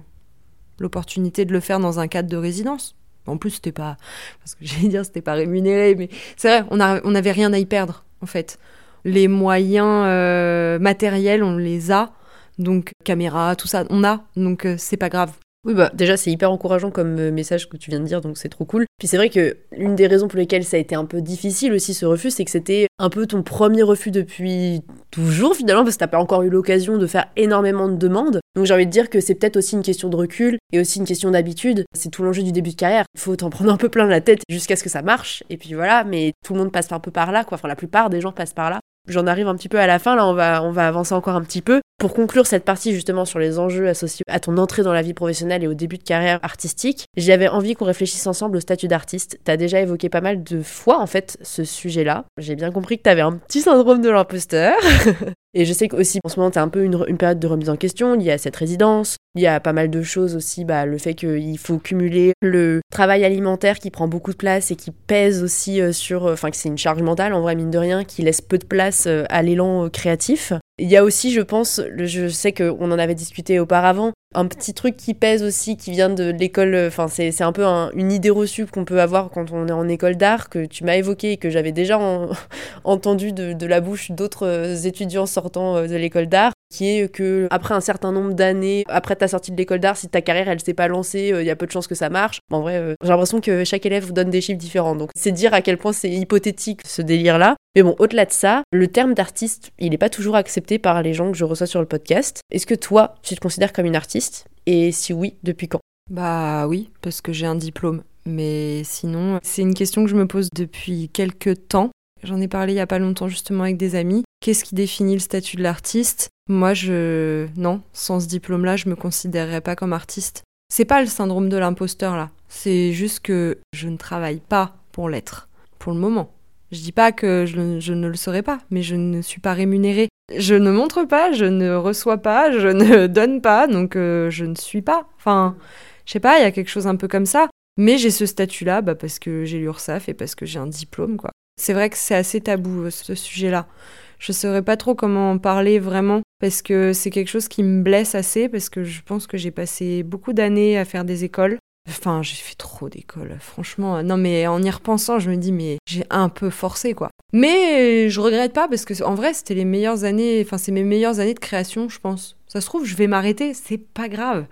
l'opportunité de le faire dans un cadre de résidence. En plus, c'était pas. Parce que j'allais dire, c'était pas rémunéré, mais c'est vrai, on n'avait rien à y perdre, en fait. Les moyens euh, matériels, on les a. Donc, caméra, tout ça, on a. Donc, euh, c'est pas grave. Oui, bah déjà, c'est hyper encourageant comme euh, message que tu viens de dire, donc c'est trop cool. Puis c'est vrai que l'une des raisons pour lesquelles ça a été un peu difficile aussi ce refus, c'est que c'était un peu ton premier refus depuis toujours finalement, parce que t'as pas encore eu l'occasion de faire énormément de demandes. Donc j'ai envie de dire que c'est peut-être aussi une question de recul et aussi une question d'habitude. C'est tout l'enjeu du début de carrière. Il faut t'en prendre un peu plein la tête jusqu'à ce que ça marche. Et puis voilà, mais tout le monde passe un peu par là, quoi. Enfin, la plupart des gens passent par là. J'en arrive un petit peu à la fin, là on va, on va avancer encore un petit peu. Pour conclure cette partie justement sur les enjeux associés à ton entrée dans la vie professionnelle et au début de carrière artistique, j'avais envie qu'on réfléchisse ensemble au statut d'artiste. T'as déjà évoqué pas mal de fois en fait ce sujet-là. J'ai bien compris que t'avais un petit syndrome de l'imposteur. Et je sais qu'aussi, en ce moment, t'as un peu une, une, période de remise en question liée à cette résidence. Il y a pas mal de choses aussi, bah, le fait qu'il faut cumuler le travail alimentaire qui prend beaucoup de place et qui pèse aussi euh, sur... Enfin, que c'est une charge mentale, en vrai, mine de rien, qui laisse peu de place euh, à l'élan euh, créatif. Il y a aussi, je pense, je sais qu'on en avait discuté auparavant, un petit truc qui pèse aussi, qui vient de l'école, enfin c'est un peu une idée reçue qu'on peut avoir quand on est en école d'art, que tu m'as évoqué et que j'avais déjà entendu de, de, la bouche d'autres étudiants sortant de l'école d'art, qui est que après un certain nombre d'années, après ta sortie de l'école d'art, si ta carrière elle s'est pas lancée, il y a peu de chances que ça marche. En vrai, j'ai l'impression que chaque élève donne des chiffres différents, donc c'est dire à quel point c'est hypothétique ce délire-là. Mais bon, au-delà de ça, le terme d'artiste, il n'est pas toujours accepté par les gens que je reçois sur le podcast. Est-ce que toi, tu te considères comme une artiste? Et si oui, depuis quand? Bah oui, parce que j'ai un diplôme. Mais sinon, c'est une question que je me pose depuis quelques temps. J'en ai parlé il y a pas longtemps justement avec des amis. Qu'est-ce qui définit le statut de l'artiste? Moi, je non, sans ce diplôme-là, je me considérerais pas comme artiste. C'est pas le syndrome de l'imposteur là. C'est juste que je ne travaille pas pour l'être pour le moment. Je dis pas que je, ne le serai pas, mais je ne suis pas rémunérée. Je ne montre pas, je ne reçois pas, je ne donne pas, donc euh, je ne suis pas. Enfin, je sais pas, il y a quelque chose un peu comme ça. Mais j'ai ce statut-là bah, parce que j'ai l'URSAF et parce que j'ai un diplôme, quoi. C'est vrai que c'est assez tabou, euh, ce sujet-là. Je saurais pas trop comment en parler vraiment parce que c'est quelque chose qui me blesse assez parce que je pense que j'ai passé beaucoup d'années à faire des écoles Enfin, j'ai fait trop d'école, franchement. Non, mais en y repensant, je me dis, mais j'ai un peu forcé, quoi. Mais je regrette pas parce que, en vrai, c'était les meilleures années, enfin, c'est mes meilleures années de création, je pense. Ça se trouve, je vais m'arrêter, c'est pas grave,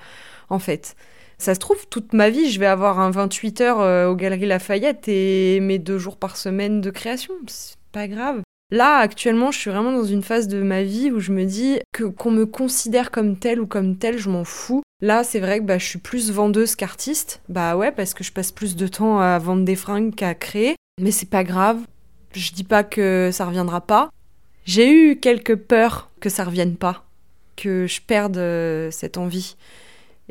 en fait. Ça se trouve, toute ma vie, je vais avoir un 28 heures euh, aux Galeries Lafayette et mes deux jours par semaine de création. C'est pas grave. Là, actuellement, je suis vraiment dans une phase de ma vie où je me dis que qu'on me considère comme tel ou comme tel, je m'en fous. Là, c'est vrai que bah, je suis plus vendeuse qu'artiste. Bah ouais, parce que je passe plus de temps à vendre des fringues qu'à créer. Mais c'est pas grave. Je dis pas que ça reviendra pas. J'ai eu quelques peurs que ça revienne pas, que je perde euh, cette envie.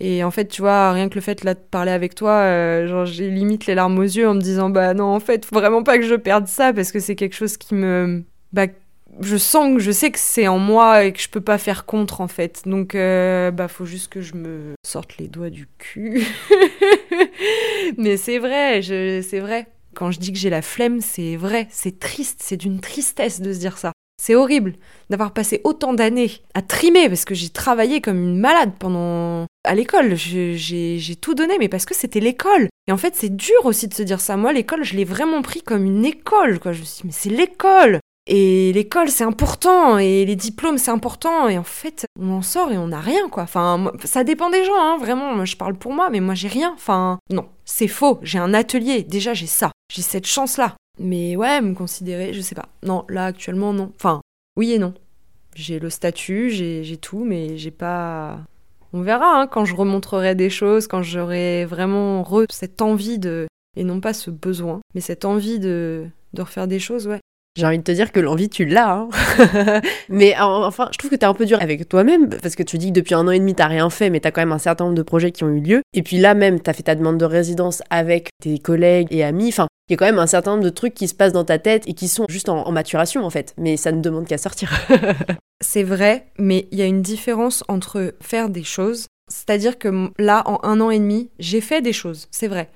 Et en fait, tu vois, rien que le fait là, de parler avec toi, euh, genre, j'ai limite les larmes aux yeux en me disant, bah non, en fait, faut vraiment pas que je perde ça parce que c'est quelque chose qui me. Bah, je sens que je sais que c'est en moi et que je peux pas faire contre en fait. Donc euh, bah faut juste que je me sorte les doigts du cul. Mais c'est vrai, c'est vrai. Quand je dis que j'ai la flemme, c'est vrai, c'est triste, c'est d'une tristesse de se dire ça. C'est horrible d'avoir passé autant d'années à trimer parce que j'ai travaillé comme une malade pendant à l'école. J'ai tout donné, mais parce que c'était l'école. Et en fait, c'est dur aussi de se dire ça. Moi, l'école, je l'ai vraiment pris comme une école. Quoi. Je me suis dit, mais c'est l'école. Et l'école, c'est important, et les diplômes, c'est important, et en fait, on en sort et on n'a rien, quoi. Enfin, ça dépend des gens, hein, vraiment, moi, je parle pour moi, mais moi, j'ai rien. Enfin, non, c'est faux, j'ai un atelier, déjà, j'ai ça, j'ai cette chance-là. Mais ouais, me considérer, je sais pas. Non, là, actuellement, non. Enfin, oui et non. J'ai le statut, j'ai tout, mais j'ai pas... On verra, hein, quand je remontrerai des choses, quand j'aurai vraiment re cette envie de... Et non pas ce besoin, mais cette envie de, de refaire des choses, ouais. J'ai envie de te dire que l'envie, tu l'as. Hein. mais enfin, je trouve que t'es un peu dur avec toi-même, parce que tu dis que depuis un an et demi, t'as rien fait, mais t'as quand même un certain nombre de projets qui ont eu lieu. Et puis là même, t'as fait ta demande de résidence avec tes collègues et amis. Enfin, il y a quand même un certain nombre de trucs qui se passent dans ta tête et qui sont juste en, maturation, en fait. Mais ça ne demande qu'à sortir. C'est vrai, mais il y a une différence entre faire des choses. C'est-à-dire que là, en un an et demi, j'ai fait des choses, c'est vrai.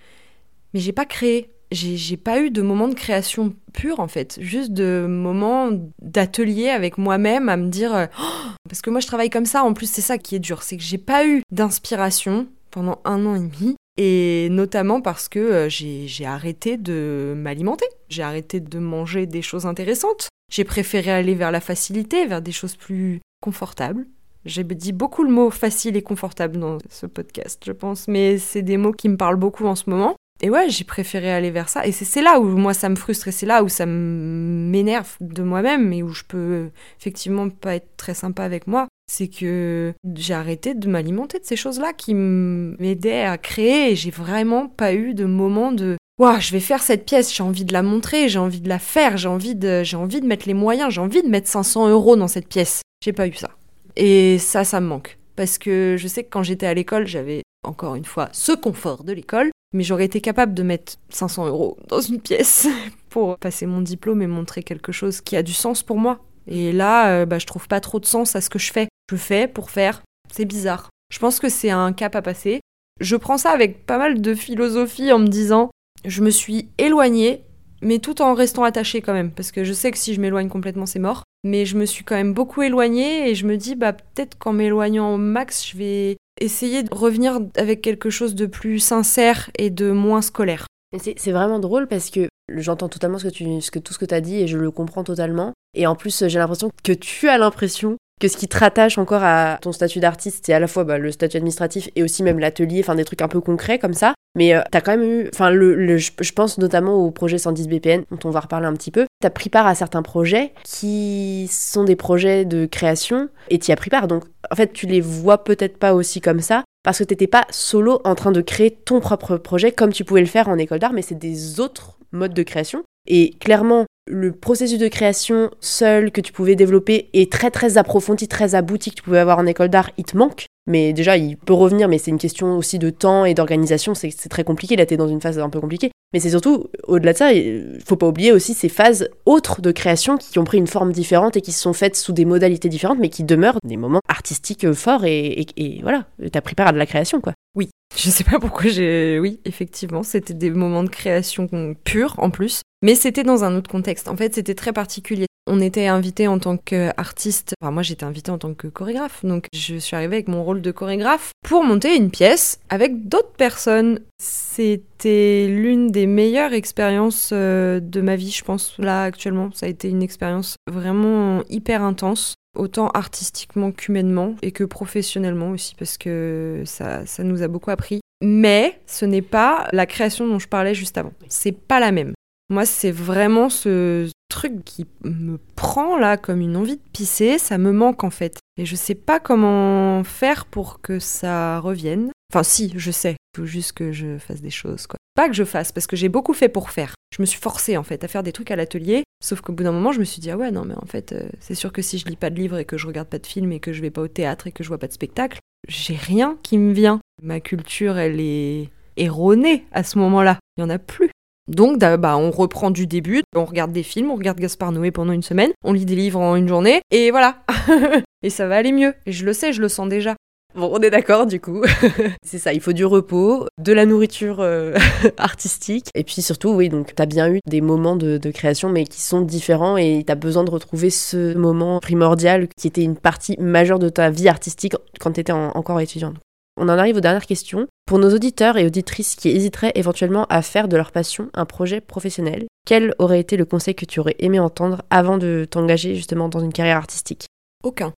Mais j'ai pas créé j'ai pas eu de moment de création pure en fait, juste de moments d'atelier avec moi-même à me dire euh, oh parce que moi je travaille comme ça. En plus c'est ça qui est dur, c'est que j'ai pas eu d'inspiration pendant un an et demi. Et notamment parce que euh, j'ai arrêté de m'alimenter, j'ai arrêté de manger des choses intéressantes, j'ai préféré aller vers la facilité, vers des choses plus confortables. J'ai dit beaucoup le mot facile et confortable dans ce podcast, je pense, mais c'est des mots qui me parlent beaucoup en ce moment. Et ouais, j'ai préféré aller vers ça. Et c'est là où moi ça me frustre et c'est là où ça m'énerve de moi-même et où je peux effectivement pas être très sympa avec moi. C'est que j'ai arrêté de m'alimenter de ces choses-là qui m'aidaient à créer j'ai vraiment pas eu de moment de Waouh, je vais faire cette pièce, j'ai envie de la montrer, j'ai envie de la faire, j'ai envie de, j'ai envie de mettre les moyens, j'ai envie de mettre 500 euros dans cette pièce. J'ai pas eu ça. Et ça, ça me manque. Parce que je sais que quand j'étais à l'école, j'avais encore une fois ce confort de l'école, mais j'aurais été capable de mettre 500 euros dans une pièce pour passer mon diplôme et montrer quelque chose qui a du sens pour moi. Et là, euh, bah, je trouve pas trop de sens à ce que je fais. Je fais pour faire. C'est bizarre. Je pense que c'est un cap à passer. Je prends ça avec pas mal de philosophie en me disant je me suis éloignée, mais tout en restant attachée quand même, parce que je sais que si je m'éloigne complètement, c'est mort. Mais je me suis quand même beaucoup éloignée et je me dis, bah peut-être qu'en m'éloignant au max, je vais essayer de revenir avec quelque chose de plus sincère et de moins scolaire. C'est vraiment drôle parce que j'entends totalement ce que tu, ce que, tout ce que tu as dit et je le comprends totalement. Et en plus, j'ai l'impression que tu as l'impression que ce qui te rattache encore à ton statut d'artiste, c'est à la fois bah, le statut administratif et aussi même l'atelier, enfin des trucs un peu concrets comme ça. Mais euh, t'as quand même eu, enfin je, pense notamment au projet 110 BPN, dont on va reparler un petit peu. T'as pris part à certains projets qui sont des projets de création et t'y as pris part. Donc en fait, tu les vois peut-être pas aussi comme ça parce que t'étais pas solo en train de créer ton propre projet comme tu pouvais le faire en école d'art, mais c'est des autres modes de création. Et clairement, le processus de création seul que tu pouvais développer est très très approfondi, très abouti que tu pouvais avoir en école d'art, il te manque. Mais déjà, il peut revenir, mais c'est une question aussi de temps et d'organisation. C'est très compliqué. Là, t'es dans une phase un peu compliquée. Mais c'est surtout, au-delà de ça, il faut pas oublier aussi ces phases autres de création qui ont pris une forme différente et qui se sont faites sous des modalités différentes, mais qui demeurent des moments artistiques forts. Et, et, et voilà, t'as pris part à de la création, quoi. Oui, je sais pas pourquoi j'ai. Oui, effectivement, c'était des moments de création purs en plus. Mais c'était dans un autre contexte. En fait, c'était très particulier. On était invité en tant qu'artiste. Enfin, moi, j'étais invité en tant que chorégraphe. Donc, je suis arrivée avec mon rôle de chorégraphe pour monter une pièce avec d'autres personnes. C'était l'une des meilleures expériences euh, de ma vie, je pense, là, actuellement. Ça a été une expérience vraiment hyper intense autant artistiquement qu'humainement et que professionnellement aussi parce que ça, ça nous a beaucoup appris. Mais ce n'est pas la création dont je parlais juste avant. C'est pas la même. Moi, c'est vraiment ce truc qui me prend là comme une envie de pisser, ça me manque en fait. Et je sais pas comment faire pour que ça revienne. Enfin, si, je sais. Il faut juste que je fasse des choses, quoi. Pas que je fasse, parce que j'ai beaucoup fait pour faire. Je me suis forcée, en fait, à faire des trucs à l'atelier. Sauf qu'au bout d'un moment, je me suis dit, ah ouais, non, mais en fait, euh, c'est sûr que si je lis pas de livres et que je regarde pas de films et que je vais pas au théâtre et que je vois pas de spectacle, j'ai rien qui me vient. Ma culture, elle est erronée à ce moment-là. Il y en a plus. Donc, bah, on reprend du début, on regarde des films, on regarde Gaspard Noé pendant une semaine, on lit des livres en une journée, et voilà. et ça va aller mieux. Et je le sais, je le sens déjà. Bon, on est d'accord du coup. c'est ça, il faut du repos, de la nourriture euh, artistique. Et puis surtout, oui, donc t'as bien eu des moments de, création, mais qui sont différents et t'as besoin de retrouver ce moment primordial qui était une partie majeure de ta vie artistique quand t'étais encore étudiante. On en arrive aux dernières questions. Pour nos auditeurs et auditrices qui hésiteraient éventuellement à faire de leur passion un projet professionnel, quel aurait été le conseil que tu aurais aimé entendre avant de t'engager justement dans une carrière artistique? Aucun.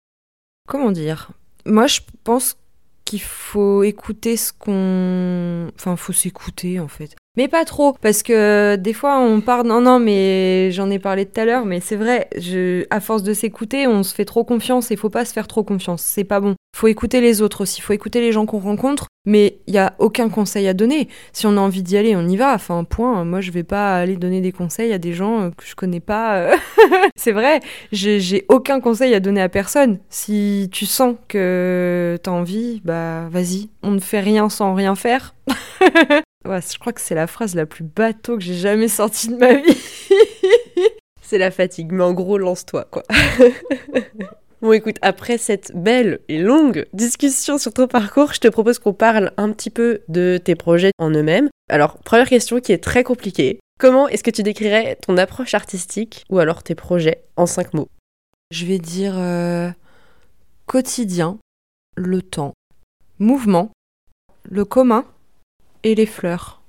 Comment dire? Moi, je pense qu'il faut écouter ce qu'on... Enfin, faut s'écouter en fait. Mais pas trop, parce que des fois on parle. Non, non, mais j'en ai parlé tout à l'heure, mais c'est vrai, je... à force de s'écouter, on se fait trop confiance et faut pas se faire trop confiance. C'est pas bon. Faut écouter les autres aussi, faut écouter les gens qu'on rencontre, mais il y a aucun conseil à donner. Si on a envie d'y aller, on y va. Enfin, point. Moi, je vais pas aller donner des conseils à des gens euh, que je connais pas. Euh. c'est vrai, j'ai aucun conseil à donner à personne. Si tu sens que t'as envie, bah vas-y. On ne fait rien sans rien faire. Je crois que c'est la phrase la plus bateau que j'ai jamais sortie de ma vie. c'est la fatigue, mais en gros, lance-toi, quoi. Bon écoute, après cette belle et longue discussion sur ton parcours, je te propose qu'on parle un petit peu de tes projets en eux-mêmes. Alors, première question qui est très compliquée. Comment est-ce que tu décrirais ton approche artistique ou alors tes projets en cinq mots? Je vais dire euh, quotidien, le temps, mouvement, le commun, et les fleurs.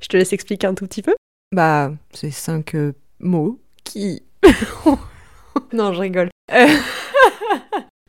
Je te laisse expliquer un tout petit peu Bah, c'est cinq euh, mots qui... non, je rigole. Euh,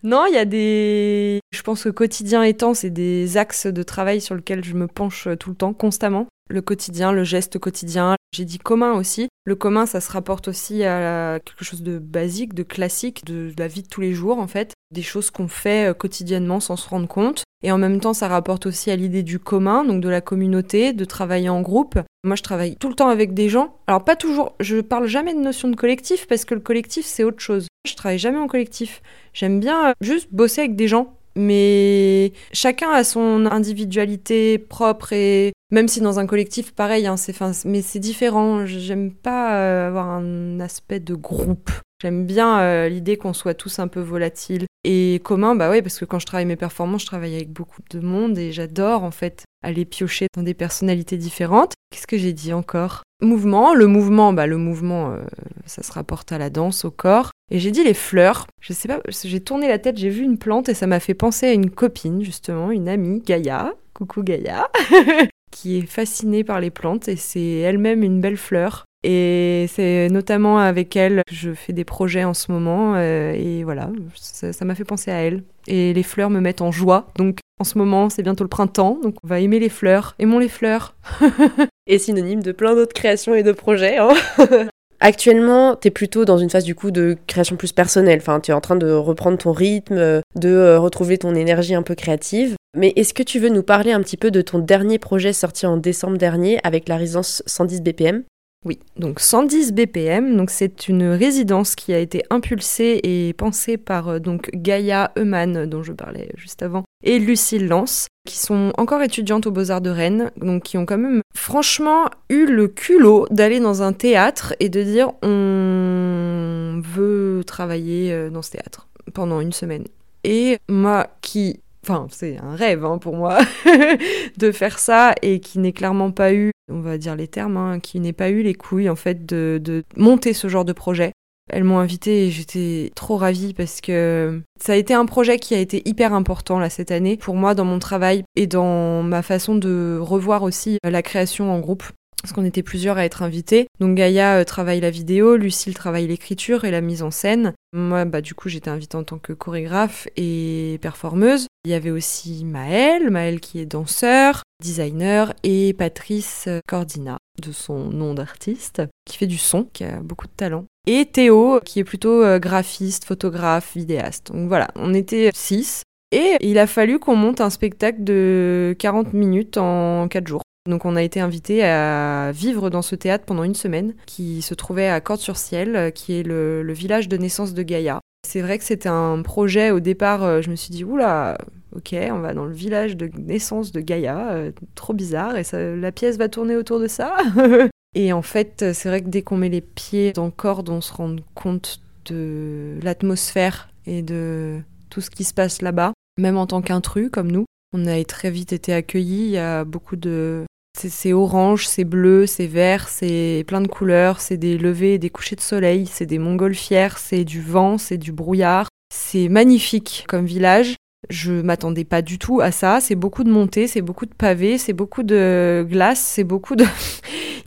Non, il y a des. Je pense que quotidien étant, c'est des axes de travail sur lesquels je me penche tout le temps, constamment. Le quotidien, le geste quotidien. J'ai dit commun aussi. Le commun, ça se rapporte aussi à quelque chose de basique, de classique, de la vie de tous les jours en fait. Des choses qu'on fait euh, quotidiennement sans se rendre compte. Et en même temps, ça rapporte aussi à l'idée du commun, donc de la communauté, de travailler en groupe. Moi, je travaille tout le temps avec des gens. Alors, pas toujours, je parle jamais de notion de collectif parce que le collectif, c'est autre chose. Je travaille jamais en collectif. J'aime bien euh, juste bosser avec des gens mais chacun a son individualité propre et même si dans un collectif pareil hein, c'est mais c'est différent. J'aime pas euh, avoir un aspect de groupe. J'aime bien euh, l'idée qu'on soit tous un peu volatiles et commun bah ouais parce que quand je travaille mes performances je travaille avec beaucoup de monde et j'adore en fait aller piocher dans des personnalités différentes. Qu'est-ce que j'ai dit encore? Mouvement. Le mouvement bah le mouvement euh, ça se rapporte à la danse au corps et j'ai dit les fleurs. Je sais pas, j'ai tourné la tête, j'ai vu une plante et ça m'a fait penser à une copine, justement, une amie, Gaïa. Coucou Gaïa. qui est fascinée par les plantes et c'est elle-même une belle fleur. Et c'est notamment avec elle que je fais des projets en ce moment. Euh, et voilà, ça m'a fait penser à elle. Et les fleurs me mettent en joie. Donc en ce moment, c'est bientôt le printemps. Donc on va aimer les fleurs. Aimons les fleurs. et synonyme de plein d'autres créations et de projets. Hein Actuellement, tu es plutôt dans une phase du coup de création plus personnelle. Enfin, tu es en train de reprendre ton rythme, de euh, retrouver ton énergie un peu créative. Mais est-ce que tu veux nous parler un petit peu de ton dernier projet sorti en décembre dernier avec la résidence 110 BPM oui, donc 110 BPM, donc c'est une résidence qui a été impulsée et pensée par euh, donc Gaïa Eumann dont je parlais juste avant et Lucille Lance qui sont encore étudiantes aux Beaux-Arts de Rennes, donc qui ont quand même franchement eu le culot d'aller dans un théâtre et de dire on veut travailler euh, dans ce théâtre pendant une semaine. Et moi qui enfin c'est un rêve hein, pour moi de faire ça et qui n'ait clairement pas eu, on va dire les termes, hein, qui n'ait pas eu les couilles en fait de, de monter ce genre de projet. Elles m'ont invitée et j'étais trop ravie parce que ça a été un projet qui a été hyper important là cette année pour moi dans mon travail et dans ma façon de revoir aussi la création en groupe parce qu'on était plusieurs à être invités. Donc Gaïa euh, travaille la vidéo, Lucille travaille l'écriture et la mise en scène. Moi, bah, du coup, j'étais invitée en tant que chorégraphe et performeuse. Il y avait aussi Maëlle, Maëlle qui est danseur, designer, et Patrice Cordina, de son nom d'artiste, qui fait du son, qui a beaucoup de talent. Et Théo, qui est plutôt euh, graphiste, photographe, vidéaste. Donc voilà, on était six. Et il a fallu qu'on monte un spectacle de 40 minutes en 4 jours. Donc on a été invité à vivre dans ce théâtre pendant une semaine qui se trouvait à Cordes-sur-Ciel, euh, qui est le, village de naissance de Gaïa. C'est vrai que c'était un projet au départ, euh, je me suis dit, oula, ok, on va dans le village de naissance de Gaïa, trop bizarre, et la pièce va tourner autour de ça. et en fait, c'est vrai que dès qu'on met les pieds dans Cordes, on se rend compte de l'atmosphère et de tout ce qui se passe là-bas, même en tant qu'intrus comme nous. On a très vite été accueillis, il y a beaucoup de c'est orange, c'est bleu, c'est vert, c'est plein de couleurs, c'est des levées et des couchers de soleil, c'est des montgolfières, c'est du vent, c'est du brouillard. C'est magnifique comme village. Je m'attendais pas du tout à ça. C'est beaucoup de montées, c'est beaucoup de pavés, c'est beaucoup de glace, c'est beaucoup de.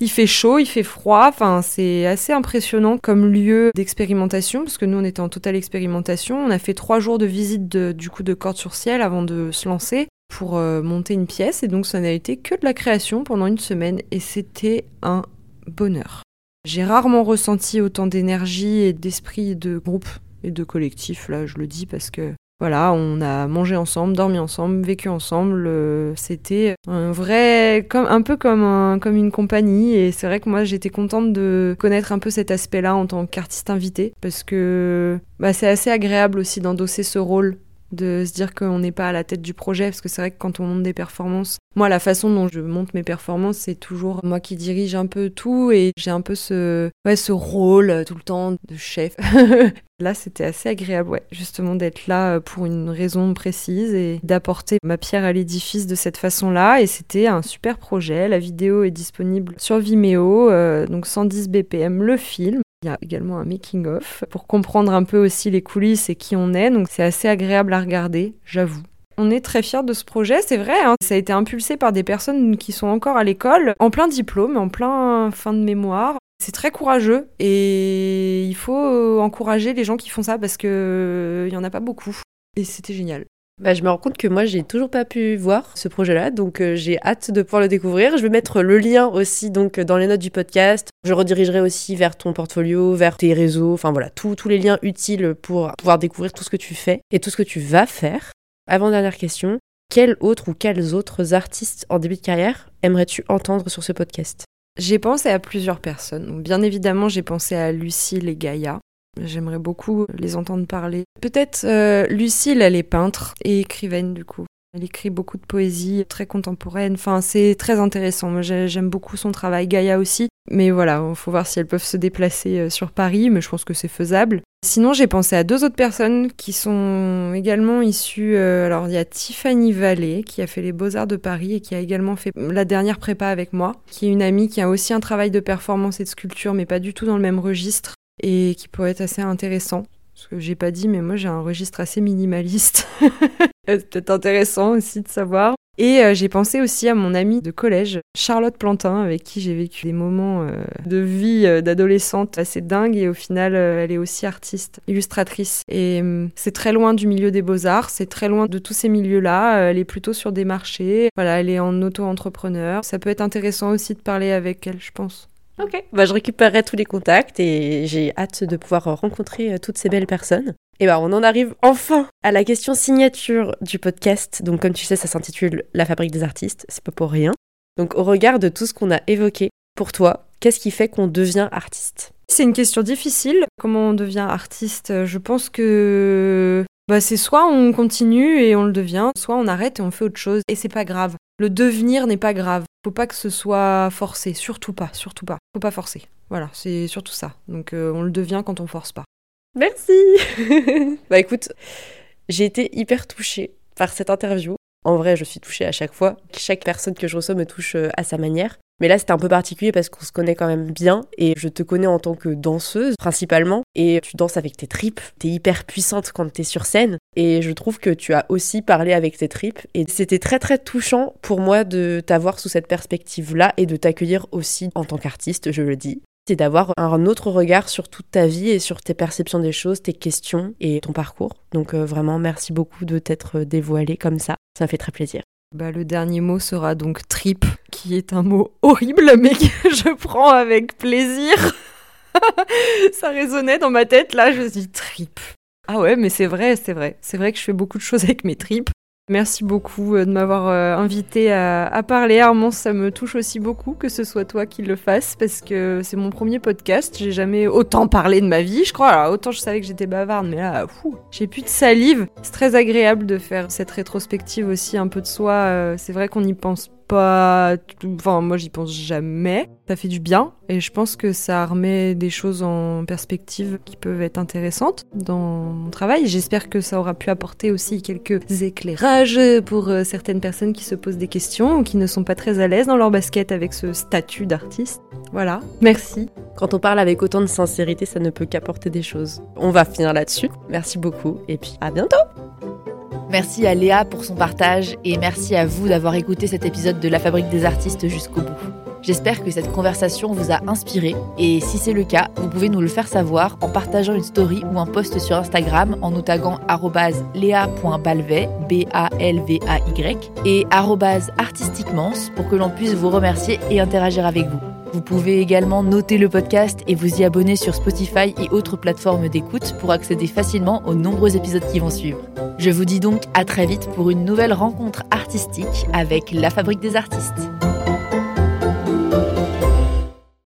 Il fait chaud, il fait froid. Enfin, c'est assez impressionnant comme lieu d'expérimentation parce que nous on était en totale expérimentation. On a fait trois jours de visite du coup de corde sur ciel avant de se lancer pour euh, monter une pièce et donc ça n'a été que de la création pendant une semaine et c'était un bonheur. J'ai rarement ressenti autant d'énergie et d'esprit de groupe et de collectif, là je le dis parce que voilà, on a mangé ensemble, dormi ensemble, vécu ensemble. Euh, c'était un vrai, comme un peu comme comme une compagnie. Et c'est vrai que moi j'étais contente de connaître un peu cet aspect-là en tant qu'artiste invité parce que bah, c'est assez agréable aussi d'endosser ce rôle de se dire qu'on n'est pas à la tête du projet, parce que c'est vrai que quand on monte des performances, moi la façon dont je monte mes performances, c'est toujours moi qui dirige un peu tout et j'ai un peu ce, ce rôle euh, tout le temps de chef. là, c'était assez agréable, justement d'être là euh, pour une raison précise et d'apporter ma pierre à l'édifice de cette façon-là. Et c'était un super projet. La vidéo est disponible sur Vimeo, euh, donc 110 BPM le film. Il y a également un making-of pour comprendre un peu aussi les coulisses et qui on est, donc c'est assez agréable à regarder, j'avoue. On est très fiers de ce projet, c'est vrai, hein. ça a été impulsé par des personnes qui sont encore à l'école, en plein diplôme, en plein fin de mémoire. C'est très courageux et il faut encourager les gens qui font ça parce qu'il n'y en a pas beaucoup. Et c'était génial. Bah, je me rends compte que moi, j'ai toujours pas pu voir ce projet-là, donc euh, j'ai hâte de pouvoir le découvrir. Je vais mettre le lien aussi donc dans les notes du podcast. Je redirigerai aussi vers ton portfolio, vers tes réseaux, enfin voilà, tous les liens utiles pour pouvoir découvrir tout ce que tu fais et tout ce que tu vas faire. Avant dernière question, quels autres ou quels autres artistes en début de carrière aimerais-tu entendre sur ce podcast? J'ai pensé à plusieurs personnes. Bien évidemment, j'ai pensé à Lucille et Gaïa. J'aimerais beaucoup les entendre parler. Peut-être euh, Lucille, elle est peintre et écrivaine du coup. Elle écrit beaucoup de poésie très contemporaine. Enfin, c'est très intéressant. Moi, j'aime beaucoup son travail. Gaïa aussi. Mais voilà, il faut voir si elles peuvent se déplacer euh, sur Paris, mais je pense que c'est faisable. Sinon, j'ai pensé à deux autres personnes qui sont également issues. Euh, alors, il y a Tiffany Vallée, qui a fait les Beaux-Arts de Paris et qui a également fait la dernière prépa avec moi, qui est une amie qui a aussi un travail de performance et de sculpture, mais pas du tout dans le même registre et qui pourrait être assez intéressant. Ce que j'ai pas dit, mais moi j'ai un registre assez minimaliste. C'est peut-être intéressant aussi de savoir. Et euh, j'ai pensé aussi à mon amie de collège, Charlotte Plantin, avec qui j'ai vécu des moments euh, de vie euh, d'adolescente assez dingues. Et au final, elle est aussi artiste, illustratrice. Et c'est très loin du milieu des beaux-arts, c'est très loin de tous ces milieux-là. elle est plutôt sur des marchés. Voilà, elle est en auto-entrepreneur. Ça peut être intéressant aussi de parler avec elle, je pense. Ok, bah, je récupérerai tous les contacts et j'ai hâte de pouvoir rencontrer euh, toutes ces belles personnes. Et bah on en arrive enfin à la question signature du podcast. Donc comme tu sais, ça s'intitule La fabrique des artistes, c'est pas pour rien. Donc au regard de tout ce qu'on a évoqué, pour toi, qu'est-ce qui fait qu'on devient artiste? C'est une question difficile. Comment on devient artiste? Je pense que bah, c'est soit on continue et on le devient, soit on arrête et on fait autre chose et c'est pas grave. Le devenir n'est pas grave. Faut pas que ce soit forcé, surtout pas, surtout pas. Faut pas forcer. Voilà, c'est surtout ça. Donc euh, on le devient quand on force pas. Merci. bah écoute, j'ai été hyper touchée par cette interview. En vrai, je suis touchée à chaque fois. Chaque personne que je reçois me touche euh, à sa manière. Mais là, c'était un peu particulier parce qu'on se connaît quand même bien et je te connais en tant que danseuse principalement et tu danses avec tes tripes. T'es hyper puissante quand t'es sur scène et je trouve que tu as aussi parlé avec tes tripes et c'était très très touchant pour moi de t'avoir sous cette perspective-là et de t'accueillir aussi en tant qu'artiste, je le dis c'est d'avoir un autre regard sur toute ta vie et sur tes perceptions des choses, tes questions et ton parcours. Donc euh, vraiment, merci beaucoup de t'être dévoilé comme ça. Ça fait très plaisir. Bah, le dernier mot sera donc trip, qui est un mot horrible, mais que je prends avec plaisir. ça résonnait dans ma tête, là, je me dis trip. Ah ouais, mais c'est vrai, c'est vrai. C'est vrai que je fais beaucoup de choses avec mes tripes. Merci beaucoup euh, de m'avoir euh, invité à, parler. Armand, ça me touche aussi beaucoup que ce soit toi qui le fasses parce que c'est mon premier podcast. J'ai jamais autant parlé de ma vie, je crois. Autant je savais que j'étais bavarde, mais là, j'ai plus de salive. C'est très agréable de faire cette rétrospective aussi un peu de soi. Euh, c'est vrai qu'on n'y pense pas. Enfin, moi, j'y pense jamais. Ça fait du bien et je pense que ça remet des choses en perspective qui peuvent être intéressantes dans mon travail. J'espère que ça aura pu apporter aussi quelques éclairages pour euh, certaines personnes qui se posent des questions ou qui ne sont pas très à l'aise dans leur basket avec ce statut d'artiste. Voilà, merci. Quand on parle avec autant de sincérité, ça ne peut qu'apporter des choses. On va finir là-dessus. Merci beaucoup et puis à bientôt. Merci à Léa pour son partage et merci à vous d'avoir écouté cet épisode de La Fabrique des artistes jusqu'au bout. J'espère que cette conversation vous a inspiré et si c'est le cas, vous pouvez nous le faire savoir en partageant une story ou un post sur Instagram en nous taguant lea.balvay, B-A-L-V-A-Y, et artistiquement pour que l'on puisse vous remercier et interagir avec vous. Vous pouvez également noter le podcast et vous y abonner sur Spotify et autres plateformes d'écoute pour accéder facilement aux nombreux épisodes qui vont suivre. Je vous dis donc à très vite pour une nouvelle rencontre artistique avec la Fabrique des artistes.